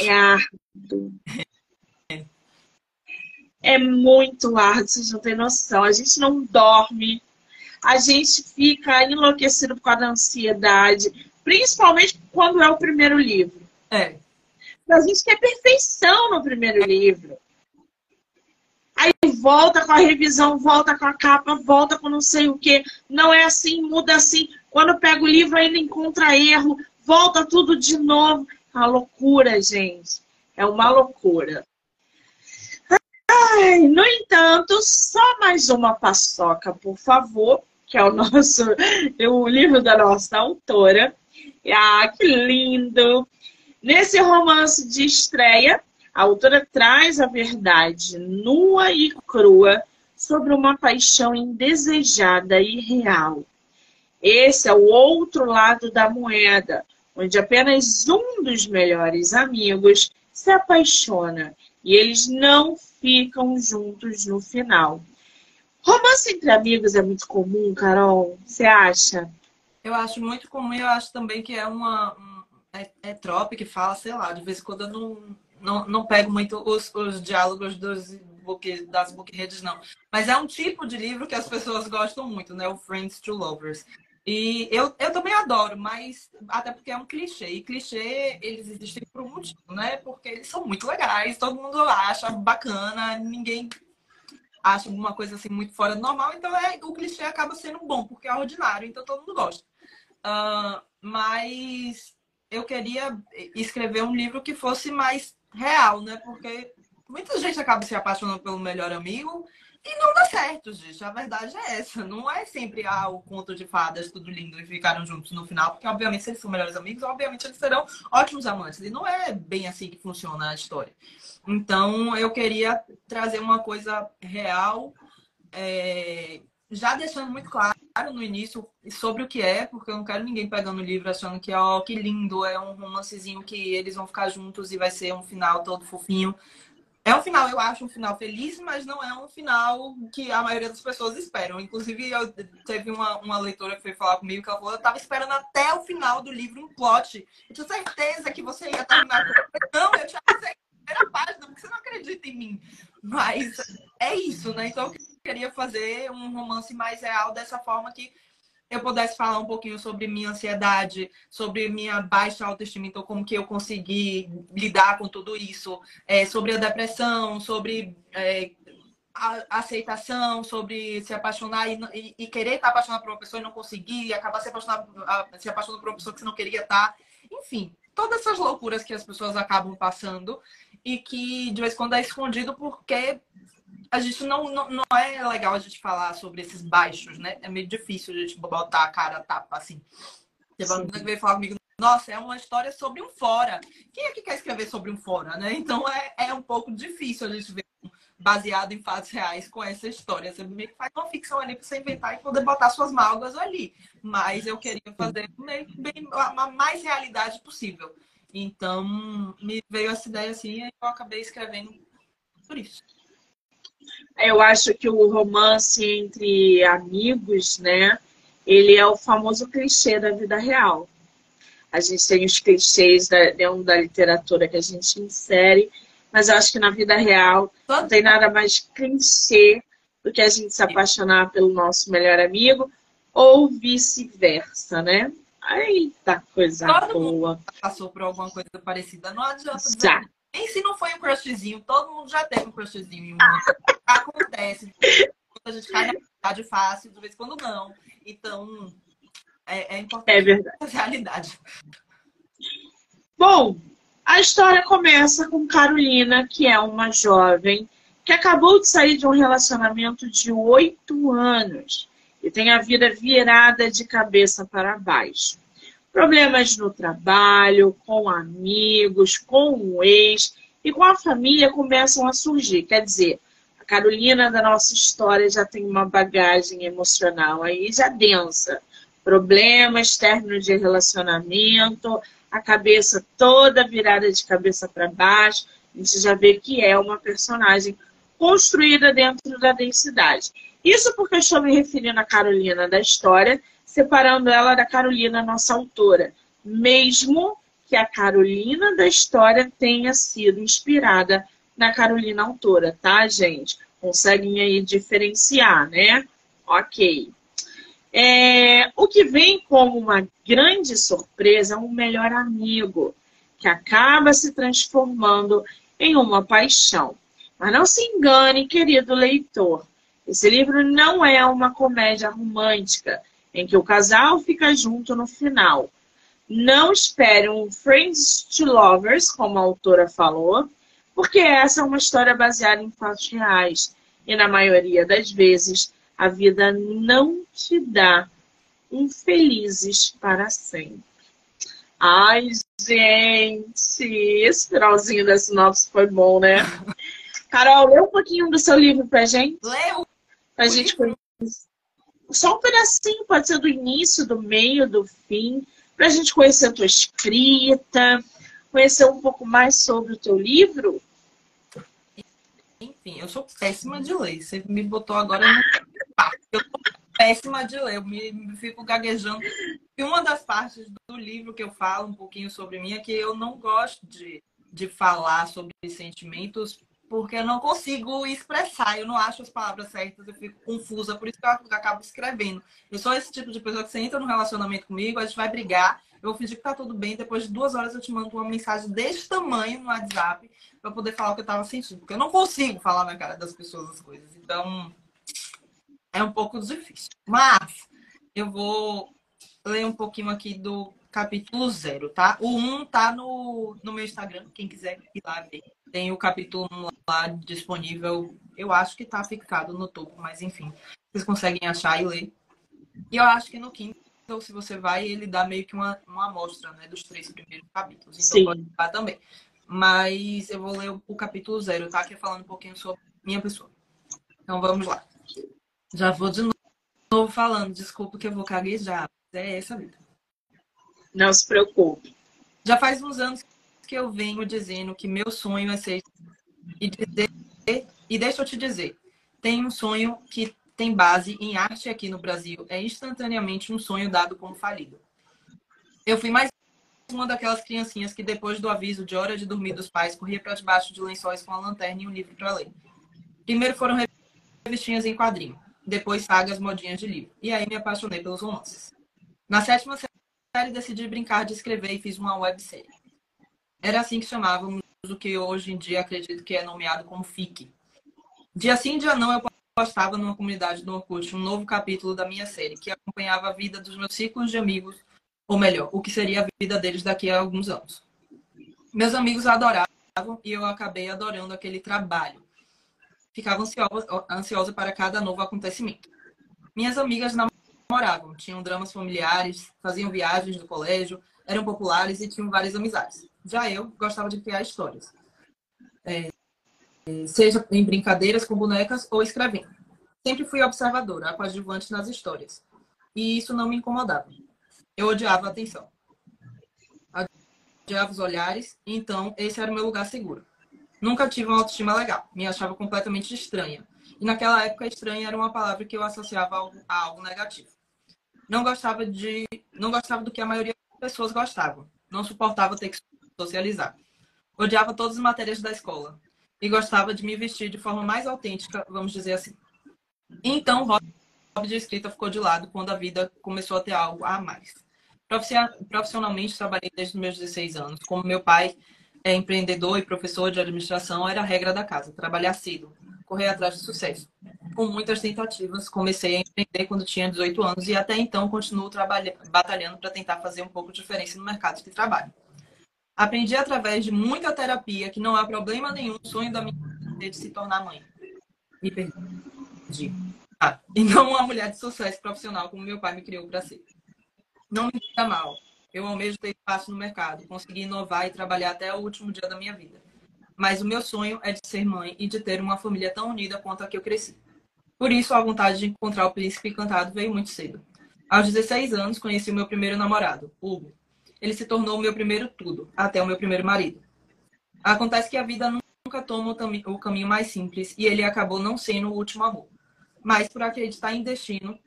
é árduo. É muito árduo, vocês não têm noção. A gente não dorme, a gente fica enlouquecido por causa da ansiedade, principalmente quando é o primeiro livro. É. A gente quer perfeição no primeiro livro. Aí volta com a revisão, volta com a capa, volta com não sei o que. Não é assim, muda assim. Quando pega o livro, ainda encontra erro, volta tudo de novo. É uma loucura, gente. É uma loucura. Ai, no entanto, só mais uma paçoca, por favor, que é o nosso o livro da nossa autora. Ah, que lindo! Nesse romance de estreia, a autora traz a verdade nua e crua sobre uma paixão indesejada e real. Esse é o outro lado da moeda, onde apenas um dos melhores amigos se apaixona e eles não ficam juntos no final. Romance entre amigos é muito comum, Carol? Você acha? Eu acho muito comum e eu acho também que é uma, é, é Trop que fala, sei lá, de vez em quando eu não, não, não pego muito os, os diálogos dos book, das book redes, não. Mas é um tipo de livro que as pessoas gostam muito, né? O Friends to Lovers. E eu, eu também adoro, mas até porque é um clichê. E clichê, eles existem por um motivo, né? Porque eles são muito legais, todo mundo acha bacana, ninguém acha alguma coisa assim muito fora do normal. Então é, o clichê acaba sendo bom, porque é ordinário, então todo mundo gosta. Uh, mas eu queria escrever um livro que fosse mais real, né? Porque muita gente acaba se apaixonando pelo melhor amigo e não dá certo, gente. A verdade é essa. Não é sempre ah, o conto de fadas, tudo lindo e ficaram juntos no final, porque obviamente se eles são melhores amigos, obviamente eles serão ótimos amantes. E não é bem assim que funciona a história. Então eu queria trazer uma coisa real, é... já deixando muito claro no início sobre o que é, porque eu não quero ninguém pegando o livro achando que, ó, oh, que lindo, é um romancezinho que eles vão ficar juntos e vai ser um final todo fofinho. É um final, eu acho um final feliz, mas não é um final que a maioria das pessoas esperam. Inclusive, eu teve uma, uma leitora que foi falar comigo que ela falou: eu tava esperando até o final do livro um plot. Eu tinha certeza que você ia terminar. Não, eu tinha primeira página, porque você não acredita em mim. Mas é isso, né? Então, queria fazer um romance mais real dessa forma que eu pudesse falar um pouquinho sobre minha ansiedade, sobre minha baixa autoestima, então como que eu consegui lidar com tudo isso, é, sobre a depressão, sobre é, a aceitação, sobre se apaixonar e, e, e, querer estar apaixonado por uma pessoa e não conseguir, e acabar se apaixonando, se apaixonando por uma pessoa que você não queria estar. Enfim, todas essas loucuras que as pessoas acabam passando e que de vez em quando é escondido porque a gente não, não, não é legal a gente falar sobre esses baixos, né? É meio difícil a gente botar a cara a tapa assim. Você vai falar comigo, nossa, é uma história sobre um fora. Quem é que quer escrever sobre um fora, né? Então é, é um pouco difícil a gente ver baseado em fatos reais com essa história. Você meio que faz uma ficção ali para você inventar e poder botar suas malgas ali. Mas eu queria fazer bem, bem, a mais realidade possível. Então, me veio essa ideia assim e eu acabei escrevendo por isso. Eu acho que o romance entre amigos, né? Ele é o famoso clichê da vida real. A gente tem os clichês da, dentro da literatura que a gente insere, mas eu acho que na vida real não tem nada mais clichê do que a gente se apaixonar pelo nosso melhor amigo ou vice-versa, né? Eita, coisa Todo boa. Passou por alguma coisa parecida. Não adianta dizer. Nem se não foi um crushzinho, todo mundo já teve um crushzinho. Acontece. A gente cai na verdade fácil, de vez em quando não. Então, é, é importante. É verdade. A realidade. Bom, a história começa com Carolina, que é uma jovem que acabou de sair de um relacionamento de oito anos e tem a vida virada de cabeça para baixo. Problemas no trabalho, com amigos, com o ex e com a família começam a surgir. Quer dizer, Carolina da nossa história já tem uma bagagem emocional aí já densa. Problemas, término de relacionamento, a cabeça toda virada de cabeça para baixo. A gente já vê que é uma personagem construída dentro da densidade. Isso porque eu estou me referindo à Carolina da história, separando ela da Carolina, nossa autora. Mesmo que a Carolina da história tenha sido inspirada na Carolina autora, tá, gente? Conseguem aí diferenciar, né? Ok. É, o que vem como uma grande surpresa é um melhor amigo, que acaba se transformando em uma paixão. Mas não se engane, querido leitor. Esse livro não é uma comédia romântica em que o casal fica junto no final. Não espere um Friends to Lovers, como a autora falou, porque essa é uma história baseada em fatos reais. E na maioria das vezes, a vida não te dá um felizes para sempre. Ai, gente, esse finalzinho da sinopse foi bom, né? Carol, lê um pouquinho do seu livro pra gente. Leu? Pra gente conhecer. Só um pedacinho, pode ser do início, do meio, do fim, pra gente conhecer a tua escrita, conhecer um pouco mais sobre o teu livro. Enfim, eu sou péssima de ler. Você me botou agora no. Eu sou péssima de ler, eu me, me fico gaguejando. E uma das partes do livro que eu falo um pouquinho sobre mim é que eu não gosto de, de falar sobre sentimentos porque eu não consigo expressar, eu não acho as palavras certas, eu fico confusa, por isso que eu acabo escrevendo. Eu sou esse tipo de pessoa que você entra no relacionamento comigo, a gente vai brigar, eu vou fingir que tá tudo bem, depois de duas horas eu te mando uma mensagem desse tamanho no WhatsApp para poder falar o que eu tava sentindo, porque eu não consigo falar na cara das pessoas as coisas. Então, é um pouco difícil. Mas eu vou ler um pouquinho aqui do capítulo zero, tá? O um tá no, no meu Instagram, quem quiser ir lá ver. Tem o capítulo lá disponível, eu acho que tá fixado no topo, mas enfim, vocês conseguem achar e ler. E eu acho que no Kindle, se você vai, ele dá meio que uma, uma amostra né, dos três primeiros capítulos. Então Sim. pode lá também. Mas eu vou ler o, o capítulo zero, tá? Que é falando um pouquinho sobre minha pessoa. Então vamos lá. Já vou de novo falando, desculpa que eu vou caguejar. É essa vida. Não se preocupe. Já faz uns anos que eu venho dizendo que meu sonho é ser e dizer e deixa eu te dizer, tem um sonho que tem base em arte aqui no Brasil, é instantaneamente um sonho dado como falido. Eu fui mais uma daquelas criancinhas que depois do aviso de hora de dormir dos pais corria para debaixo de lençóis com a lanterna e um livro para ler. Primeiro foram revistinhas em quadrinho, depois sagas modinhas de livro. E aí me apaixonei pelos romances. Na sétima série decidi brincar de escrever e fiz uma websérie. Era assim que chamávamos o que hoje em dia acredito que é nomeado como FIC. Dia sim, dia não, eu postava numa comunidade do Orkut um novo capítulo da minha série, que acompanhava a vida dos meus ciclos de amigos, ou melhor, o que seria a vida deles daqui a alguns anos. Meus amigos adoravam e eu acabei adorando aquele trabalho. Ficava ansiosa, ansiosa para cada novo acontecimento. Minhas amigas namoravam, tinham dramas familiares, faziam viagens do colégio, eram populares e tinham várias amizades. Já eu gostava de criar histórias. É, seja em brincadeiras com bonecas ou escrevendo. Sempre fui observadora, coadjuvante nas histórias. E isso não me incomodava. Eu odiava a atenção. Odiava os olhares, então esse era o meu lugar seguro. Nunca tive uma autoestima legal. Me achava completamente estranha. E naquela época, estranha era uma palavra que eu associava a algo negativo. Não gostava de, não gostava do que a maioria das pessoas gostavam. Não suportava ter que socializar. Odiava todas as matérias da escola e gostava de me vestir de forma mais autêntica, vamos dizer assim. Então, o hobby de escrita ficou de lado quando a vida começou a ter algo a mais. Profissionalmente, trabalhei desde meus 16 anos. Como meu pai é empreendedor e professor de administração, era a regra da casa: trabalhar cedo, correr atrás do sucesso. Com muitas tentativas. Comecei a empreender quando tinha 18 anos e até então continuo batalhando para tentar fazer um pouco de diferença no mercado de trabalho. Aprendi através de muita terapia que não há problema nenhum o sonho da minha vida de se tornar mãe. Me perdi. Ah, e não uma mulher de sucesso profissional como meu pai me criou para ser. Não me entenda mal. Eu almejo ter espaço no mercado, conseguir inovar e trabalhar até o último dia da minha vida. Mas o meu sonho é de ser mãe e de ter uma família tão unida quanto a que eu cresci. Por isso, a vontade de encontrar o príncipe encantado veio muito cedo. Aos 16 anos, conheci o meu primeiro namorado, Hugo. Ele se tornou o meu primeiro tudo, até o meu primeiro marido. Acontece que a vida nunca toma o caminho mais simples e ele acabou não sendo o último amor. Mas por acreditar em destino,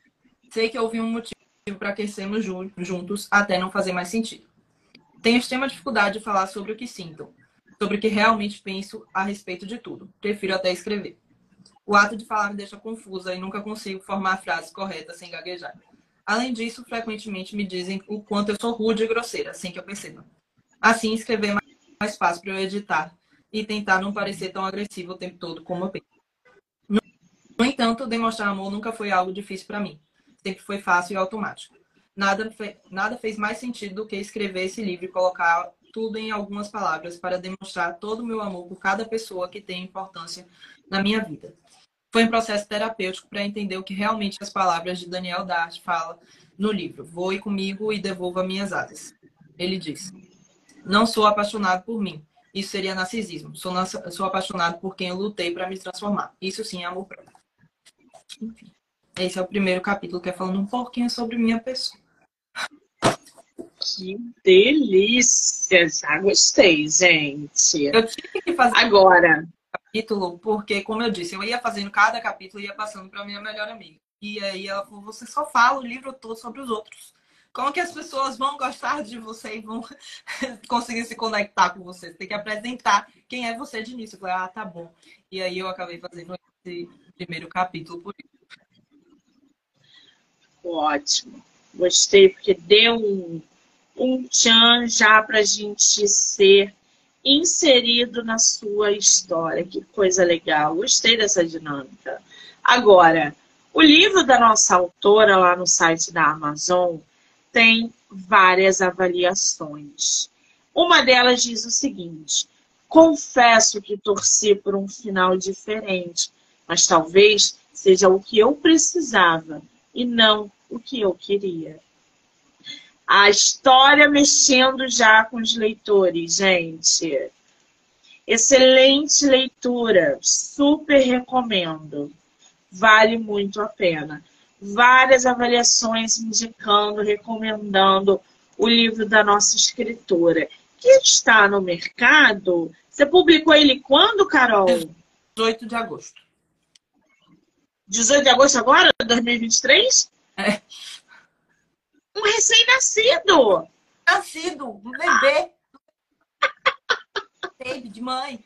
sei que houve um motivo para crescermos juntos até não fazer mais sentido. Tenho extrema dificuldade de falar sobre o que sinto, sobre o que realmente penso a respeito de tudo. Prefiro até escrever. O ato de falar me deixa confusa e nunca consigo formar frases corretas sem gaguejar. Além disso, frequentemente me dizem o quanto eu sou rude e grosseira, sem que eu perceba. Assim, escrever é mais fácil para eu editar e tentar não parecer tão agressivo o tempo todo como eu penso. No entanto, demonstrar amor nunca foi algo difícil para mim. Sempre foi fácil e automático. Nada, nada fez mais sentido do que escrever esse livro e colocar tudo em algumas palavras para demonstrar todo o meu amor por cada pessoa que tem importância na minha vida. Foi um processo terapêutico para entender o que realmente as palavras de Daniel Dart fala no livro. Voe comigo e devolva minhas asas. Ele diz: Não sou apaixonado por mim. Isso seria narcisismo. Sou, sou apaixonado por quem eu lutei para me transformar. Isso sim é amor próprio. Enfim. Esse é o primeiro capítulo que é falando um pouquinho sobre minha pessoa. Que delícia! Já gostei, gente. Eu tive que fazer agora capítulo porque, como eu disse, eu ia fazendo cada capítulo e ia passando para minha melhor amiga. E aí ela falou: você só fala o livro todo sobre os outros. Como que as pessoas vão gostar de você e vão conseguir se conectar com você? Você tem que apresentar quem é você de início. Eu falei, ah, tá bom. E aí eu acabei fazendo esse primeiro capítulo por isso. Ótimo. Gostei, porque deu um, um tchan já para a gente ser inserido na sua história. Que coisa legal. Gostei dessa dinâmica. Agora, o livro da nossa autora lá no site da Amazon tem várias avaliações. Uma delas diz o seguinte: confesso que torci por um final diferente, mas talvez seja o que eu precisava e não o que eu queria. A história mexendo já com os leitores, gente. Excelente leitura, super recomendo. Vale muito a pena. Várias avaliações indicando, recomendando o livro da nossa escritora, que está no mercado. Você publicou ele quando, Carol? 18 de agosto. 18 de agosto agora, 2023? É. Um recém-nascido. Nascido, um bebê. Baby de mãe.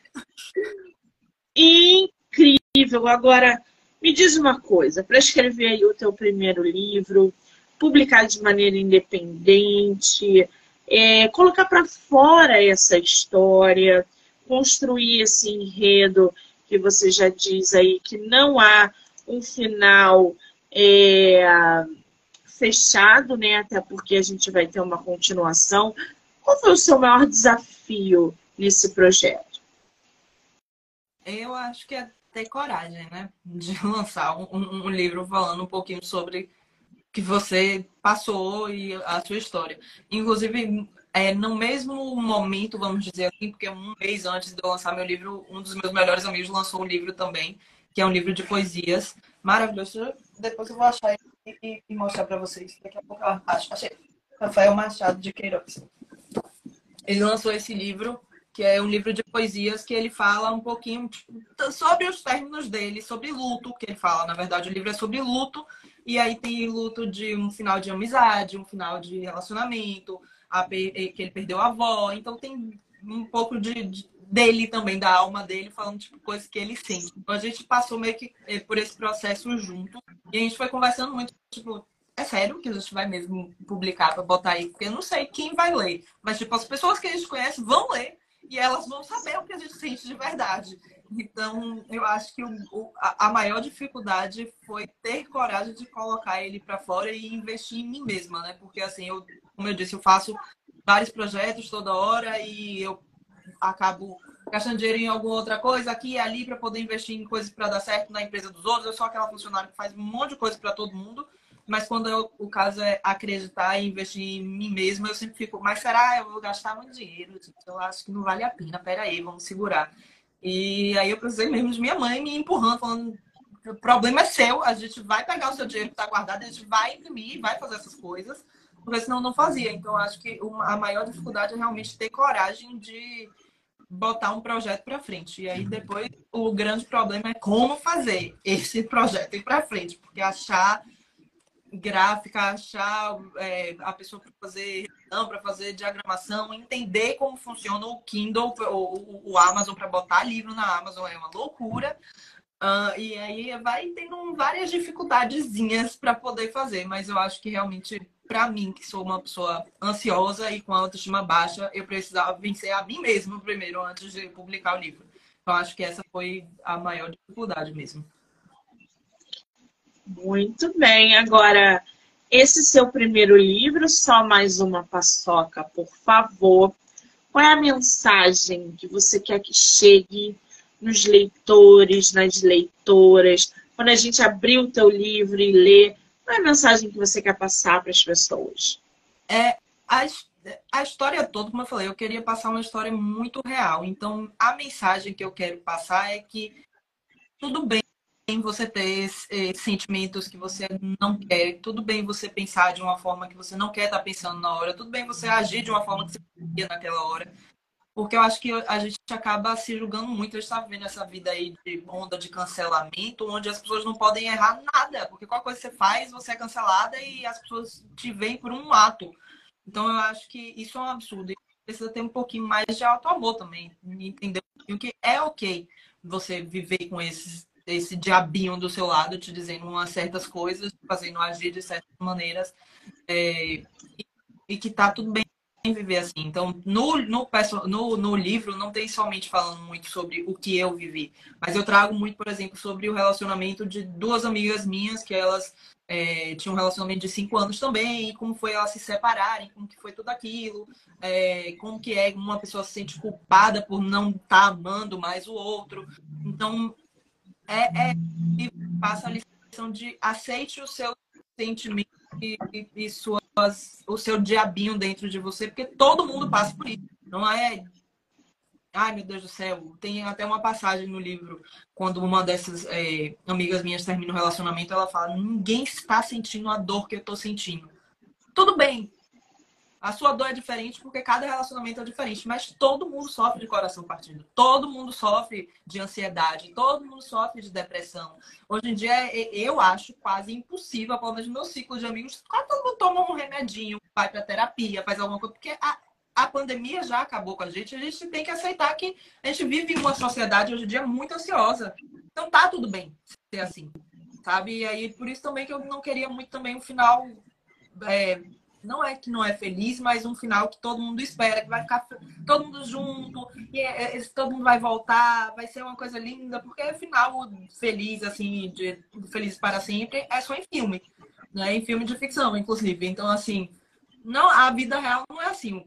Incrível. Agora, me diz uma coisa. Para escrever aí o teu primeiro livro, publicar de maneira independente, é, colocar para fora essa história, construir esse enredo que você já diz aí que não há um final é, fechado, né? Até porque a gente vai ter uma continuação. Qual foi o seu maior desafio nesse projeto? Eu acho que é ter coragem, né? De lançar um, um livro falando um pouquinho sobre que você passou e a sua história. Inclusive, é, no mesmo momento, vamos dizer assim, porque um mês antes de eu lançar meu livro, um dos meus melhores amigos lançou um livro também, que é um livro de poesias maravilhoso. Depois eu vou achar e, e mostrar para vocês. Daqui a pouco acho. Achei. Rafael Machado de Queiroz. Ele lançou esse livro, que é um livro de poesias que ele fala um pouquinho tipo, sobre os términos dele, sobre luto, que ele fala. Na verdade, o livro é sobre luto, e aí tem luto de um final de amizade, um final de relacionamento, que ele perdeu a avó. Então tem um pouco de, de dele também, da alma dele, falando tipo coisas que ele sente. Então a gente passou meio que eh, por esse processo junto e a gente foi conversando muito, tipo, é sério que a gente vai mesmo publicar para botar aí, porque eu não sei quem vai ler, mas tipo as pessoas que a gente conhece vão ler e elas vão saber o que a gente sente de verdade. Então, eu acho que o, o, a maior dificuldade foi ter coragem de colocar ele para fora e investir em mim mesma, né? Porque, assim, eu, como eu disse, eu faço vários projetos toda hora e eu acabo gastando dinheiro em alguma outra coisa aqui e ali para poder investir em coisas para dar certo na empresa dos outros. Eu sou aquela funcionária que faz um monte de coisa para todo mundo, mas quando eu, o caso é acreditar e investir em mim mesma, eu sempre fico, mas será eu vou gastar muito dinheiro? Eu acho que não vale a pena. Pera aí, vamos segurar. E aí eu precisei mesmo de minha mãe me empurrando, falando: o problema é seu, a gente vai pegar o seu dinheiro que está guardado, a gente vai imprimir, vai fazer essas coisas, porque senão não fazia. Então acho que a maior dificuldade é realmente ter coragem de botar um projeto para frente. E aí depois o grande problema é como fazer esse projeto ir para frente, porque achar gráfica, achar é, a pessoa para fazer para fazer diagramação, entender como funciona o Kindle ou o Amazon para botar livro na Amazon é uma loucura. Uh, e aí vai tendo várias dificuldadezinhas para poder fazer, mas eu acho que realmente para mim, que sou uma pessoa ansiosa e com autoestima baixa, eu precisava vencer a mim mesmo primeiro, antes de publicar o livro. Então, acho que essa foi a maior dificuldade mesmo. Muito bem. Agora, esse seu primeiro livro, Só Mais Uma Paçoca, por favor. Qual é a mensagem que você quer que chegue nos leitores, nas leitoras? Quando a gente abrir o teu livro e ler, qual é a mensagem que você quer passar para as pessoas? É, a, a história toda, como eu falei, eu queria passar uma história muito real. Então, a mensagem que eu quero passar é que tudo bem você ter eh, sentimentos que você não quer, tudo bem você pensar de uma forma que você não quer estar pensando na hora, tudo bem você agir de uma forma que você queria naquela hora. Porque eu acho que a gente acaba se julgando muito. A gente está vivendo essa vida aí de onda de cancelamento, onde as pessoas não podem errar nada. Porque qualquer coisa que você faz, você é cancelada e as pessoas te veem por um ato. Então eu acho que isso é um absurdo. E precisa ter um pouquinho mais de auto-amor também. Entender o que é ok você viver com esse diabinho do seu lado, te dizendo umas certas coisas, fazendo agir de certas maneiras. É, e, e que tá tudo bem viver assim. Então, no, no, no, no, livro, não tem somente falando muito sobre o que eu vivi, mas eu trago muito, por exemplo, sobre o relacionamento de duas amigas minhas, que elas é, tinham um relacionamento de cinco anos também, e como foi elas se separarem, como que foi tudo aquilo, é, como que é uma pessoa se sente culpada por não estar tá amando mais o outro. Então, é, é passa a lição de aceite o seu sentimento e, e, e suas, o seu diabinho dentro de você, porque todo mundo passa por isso. Não é. Ai, meu Deus do céu. Tem até uma passagem no livro, quando uma dessas é, amigas minhas termina um relacionamento, ela fala: ninguém está sentindo a dor que eu estou sentindo. Tudo bem, a sua dor é diferente porque cada relacionamento é diferente, mas todo mundo sofre de coração partido. Todo mundo sofre de ansiedade, todo mundo sofre de depressão. Hoje em dia, eu acho quase impossível, pelo menos no meu ciclo de amigos, quase todo mundo toma um remedinho, vai para terapia, faz alguma coisa, porque a, a pandemia já acabou com a gente. A gente tem que aceitar que a gente vive em uma sociedade hoje em dia muito ansiosa. Então tá tudo bem ser assim, sabe? E aí, por isso também que eu não queria muito também um final. É, não é que não é feliz, mas um final que todo mundo espera, que vai ficar todo mundo junto, e é, é, todo mundo vai voltar, vai ser uma coisa linda, porque é final feliz, assim, de feliz para sempre, é só em filme, né? Em filme de ficção, inclusive. Então, assim, não, a vida real não é assim.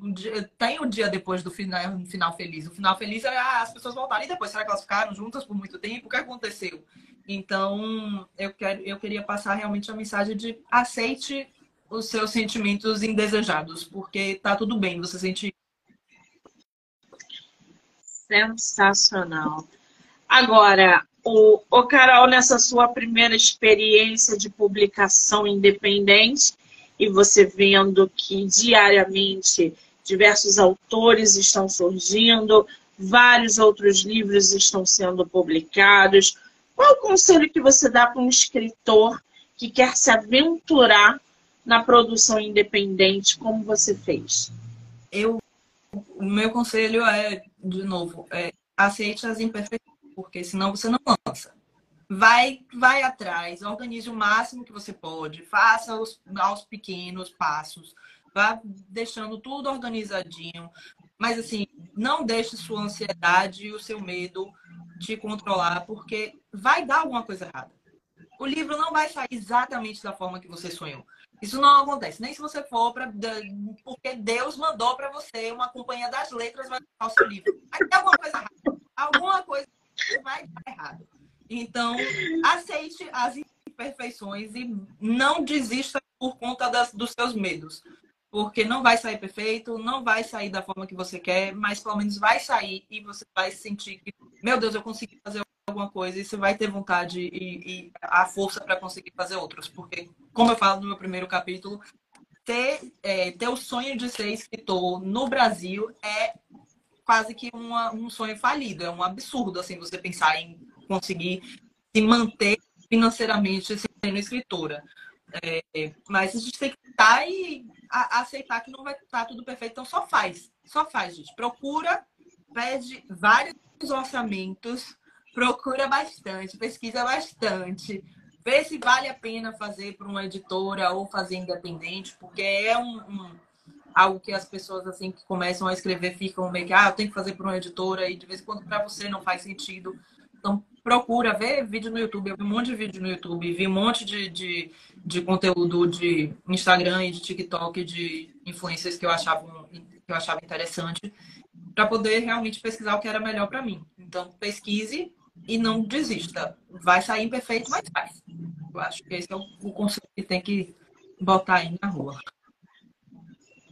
Tem o dia depois do final, um final feliz. O final feliz é ah, as pessoas voltarem e depois será que elas ficaram juntas por muito tempo? O que aconteceu? Então, eu, quero, eu queria passar realmente a mensagem de aceite os seus sentimentos indesejados, porque tá tudo bem, você sente. Sensacional. Agora, o, o Carol, nessa sua primeira experiência de publicação independente, e você vendo que diariamente diversos autores estão surgindo, vários outros livros estão sendo publicados. Qual o conselho que você dá para um escritor que quer se aventurar na produção independente, como você fez? Eu, o meu conselho é, de novo, é, aceite as imperfeições, porque senão você não lança. Vai, vai atrás, organize o máximo que você pode, faça os, aos pequenos passos, vá deixando tudo organizadinho. Mas assim, não deixe sua ansiedade e o seu medo te controlar, porque vai dar alguma coisa errada. O livro não vai sair exatamente da forma que você sonhou. Isso não acontece. Nem se você for para. Porque Deus mandou para você uma companhia das letras vai o seu livro. Vai ter alguma coisa errada. Alguma coisa vai dar errado. Então, aceite as imperfeições e não desista por conta das, dos seus medos. Porque não vai sair perfeito, não vai sair da forma que você quer, mas pelo menos vai sair e você vai sentir que, meu Deus, eu consegui fazer alguma coisa e você vai ter vontade e, e a força para conseguir fazer outros. Porque, como eu falo no meu primeiro capítulo, ter, é, ter o sonho de ser escritor no Brasil é quase que uma, um sonho falido. É um absurdo, assim, você pensar em conseguir se manter financeiramente sendo escritora. É, mas a gente tem que estar e aceitar que não vai estar tudo perfeito. Então, só faz. Só faz, gente. Procura, pede vários orçamentos, procura bastante, pesquisa bastante, vê se vale a pena fazer para uma editora ou fazer independente, porque é um, um, algo que as pessoas assim que começam a escrever ficam meio que, ah, eu tenho que fazer para uma editora e de vez em quando para você não faz sentido. Então procura ver vídeo no YouTube. Eu vi um monte de vídeo no YouTube, vi um monte de, de, de conteúdo de Instagram e de TikTok de influências que eu achava, que eu achava interessante para poder realmente pesquisar o que era melhor para mim. Então pesquise e não desista. Vai sair imperfeito, mas faz. Eu acho que esse é o, conceito que tem que botar aí na rua.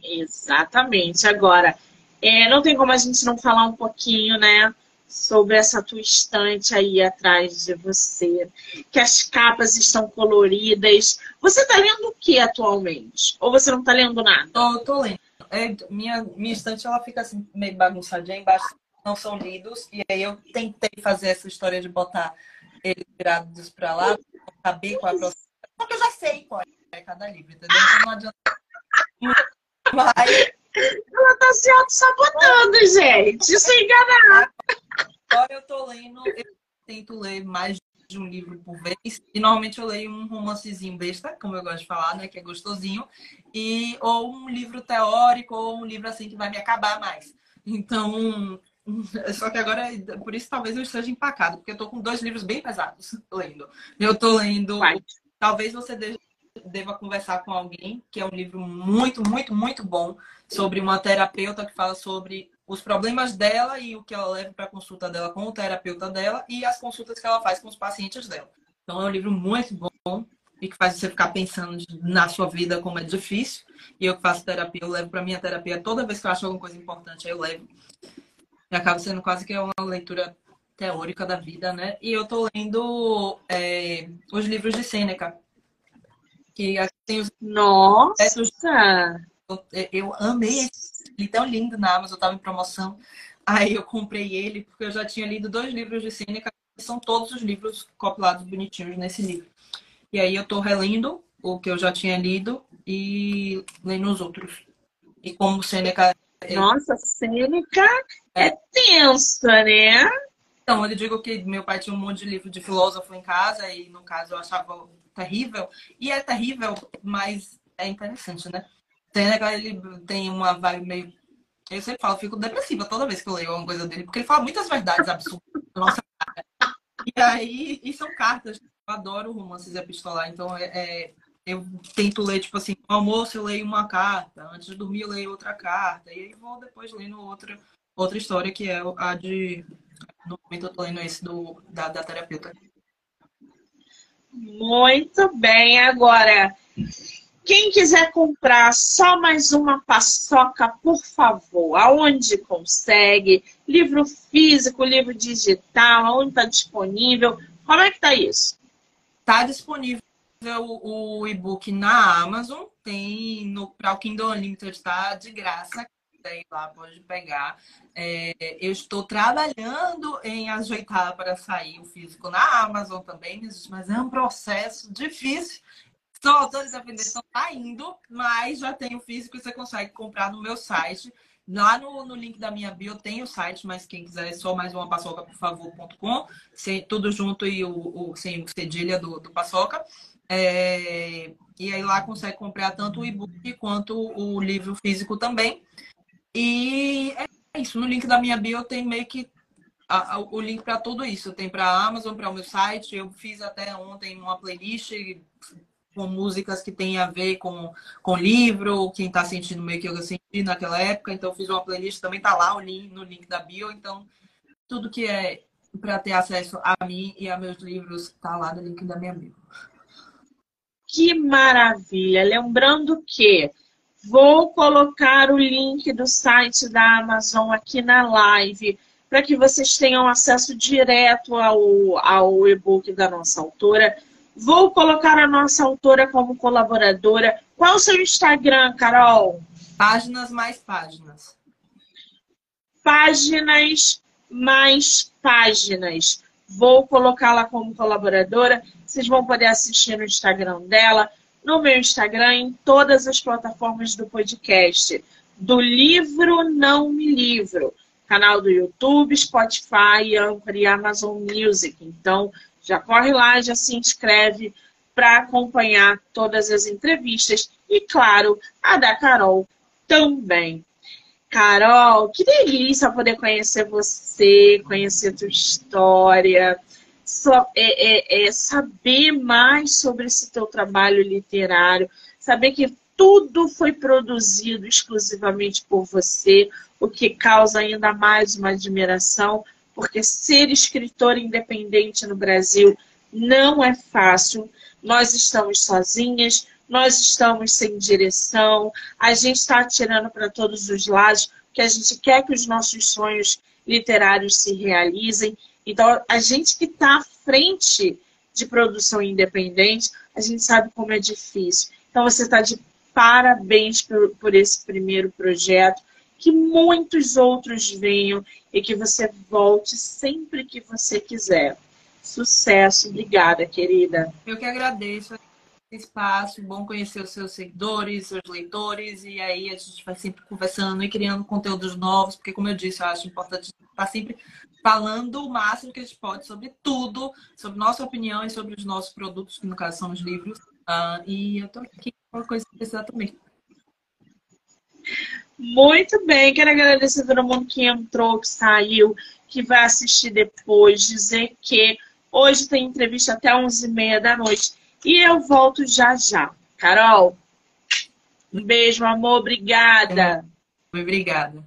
Exatamente. Agora, é, não tem como a gente não falar um pouquinho, né? sobre essa tua estante aí atrás de você, que as capas estão coloridas. Você está lendo o que atualmente? Ou você não está lendo nada? Tô lendo. É, minha, minha estante ela fica assim, meio bagunçadinha embaixo, não são lidos. E aí eu tentei fazer essa história de botar eles virados para lá, saber qual é a próxima. Só que eu já sei qual é cada livro, entendeu? Então não adianta. Mas... Ela tá se auto-sabotando, gente. Isso é enganar. Agora eu tô lendo, eu tento ler mais de um livro por vez. E normalmente eu leio um romancezinho besta, como eu gosto de falar, né? Que é gostosinho. E, ou um livro teórico, ou um livro assim que vai me acabar mais. Então, só que agora, por isso talvez eu esteja empacado, porque eu tô com dois livros bem pesados lendo. Eu tô lendo. Vai. Talvez você deva conversar com alguém, que é um livro muito, muito, muito bom, sobre uma terapeuta que fala sobre os problemas dela e o que ela leva para a consulta dela com o terapeuta dela e as consultas que ela faz com os pacientes dela. Então é um livro muito bom e que faz você ficar pensando na sua vida como é difícil. E eu que faço terapia, eu levo para minha terapia toda vez que eu acho alguma coisa importante, eu levo. Acaba sendo quase que uma leitura teórica da vida, né? E eu tô lendo é, os livros de Sêneca. Que tem os. Nossa! Eu amei esse li tão lindo na Amazon, estava em promoção. Aí eu comprei ele, porque eu já tinha lido dois livros de Sêneca, que são todos os livros compilados bonitinhos nesse livro. E aí eu estou relendo o que eu já tinha lido e lendo os outros. E como Sêneca. É Nossa, Sêneca é, tensa, né? Então, eu digo que meu pai tinha um monte de livro de filósofo em casa, e no caso eu achava terrível. E é terrível, mas é interessante, né? Seneca, ele tem uma vibe meio. Eu sempre falo, fico depressiva toda vez que eu leio alguma coisa dele, porque ele fala muitas verdades absurdas nossa cara. E aí, e são cartas. Eu adoro romances epistolar, então é, é, eu tento ler, tipo assim, no almoço eu leio uma carta, antes de dormir eu leio outra carta, e aí vou depois lendo outra, outra história, que é a de. No momento eu tô lendo esse do, da, da terapeuta. Muito bem, agora. Quem quiser comprar só mais uma paçoca, por favor, aonde consegue? Livro físico, livro digital, aonde está disponível? Como é que está isso? Está disponível o, o e-book na Amazon, tem no para o Kindle Unlimited está de graça, daí lá pode pegar. É, eu estou trabalhando em ajeitar para sair o físico na Amazon também, mas é um processo difícil só autores da estão saindo, mas já tem o físico e você consegue comprar no meu site. Lá no, no link da minha bio tem o site, mas quem quiser é só mais uma paçoca, por favor.com. Tudo junto e o, o, sem o cedilha do, do paçoca. É, e aí lá consegue comprar tanto o e-book quanto o livro físico também. E é isso. No link da minha bio tem meio que a, a, o link para tudo isso. Tem para a Amazon, para o meu site. Eu fiz até ontem uma playlist com músicas que tem a ver com, com livro, quem está sentindo meio que eu senti naquela época. Então, fiz uma playlist, também tá lá link, no link da bio. Então, tudo que é para ter acesso a mim e a meus livros tá lá no link da minha bio. Que maravilha! Lembrando que vou colocar o link do site da Amazon aqui na live para que vocês tenham acesso direto ao, ao e-book da nossa autora. Vou colocar a nossa autora como colaboradora. Qual o seu Instagram, Carol? Páginas mais páginas. Páginas mais páginas. Vou colocá-la como colaboradora. Vocês vão poder assistir no Instagram dela, no meu Instagram, em todas as plataformas do podcast. Do livro Não Me Livro canal do YouTube, Spotify, Anchor e Amazon Music. Então, já corre lá, já se inscreve para acompanhar todas as entrevistas e, claro, a da Carol também. Carol, que delícia poder conhecer você, conhecer tua história, é, é, é saber mais sobre esse teu trabalho literário, saber que tudo foi produzido exclusivamente por você, o que causa ainda mais uma admiração, porque ser escritor independente no Brasil não é fácil. Nós estamos sozinhas, nós estamos sem direção, a gente está atirando para todos os lados, porque a gente quer que os nossos sonhos literários se realizem. Então, a gente que está à frente de produção independente, a gente sabe como é difícil. Então, você está de parabéns por, por esse primeiro projeto. Que muitos outros venham e que você volte sempre que você quiser. Sucesso, obrigada, querida. Eu que agradeço espaço, bom conhecer os seus seguidores, seus leitores, e aí a gente vai sempre conversando e criando conteúdos novos, porque como eu disse, eu acho importante estar sempre falando o máximo que a gente pode sobre tudo, sobre nossa opinião e sobre os nossos produtos, que no caso são os livros. Uh, e eu tô aqui uma coisa que precisar também. Muito bem, quero agradecer a todo mundo que entrou, que saiu, que vai assistir depois, dizer que hoje tem entrevista até 11h30 da noite e eu volto já já. Carol, um beijo, amor, obrigada. Obrigada.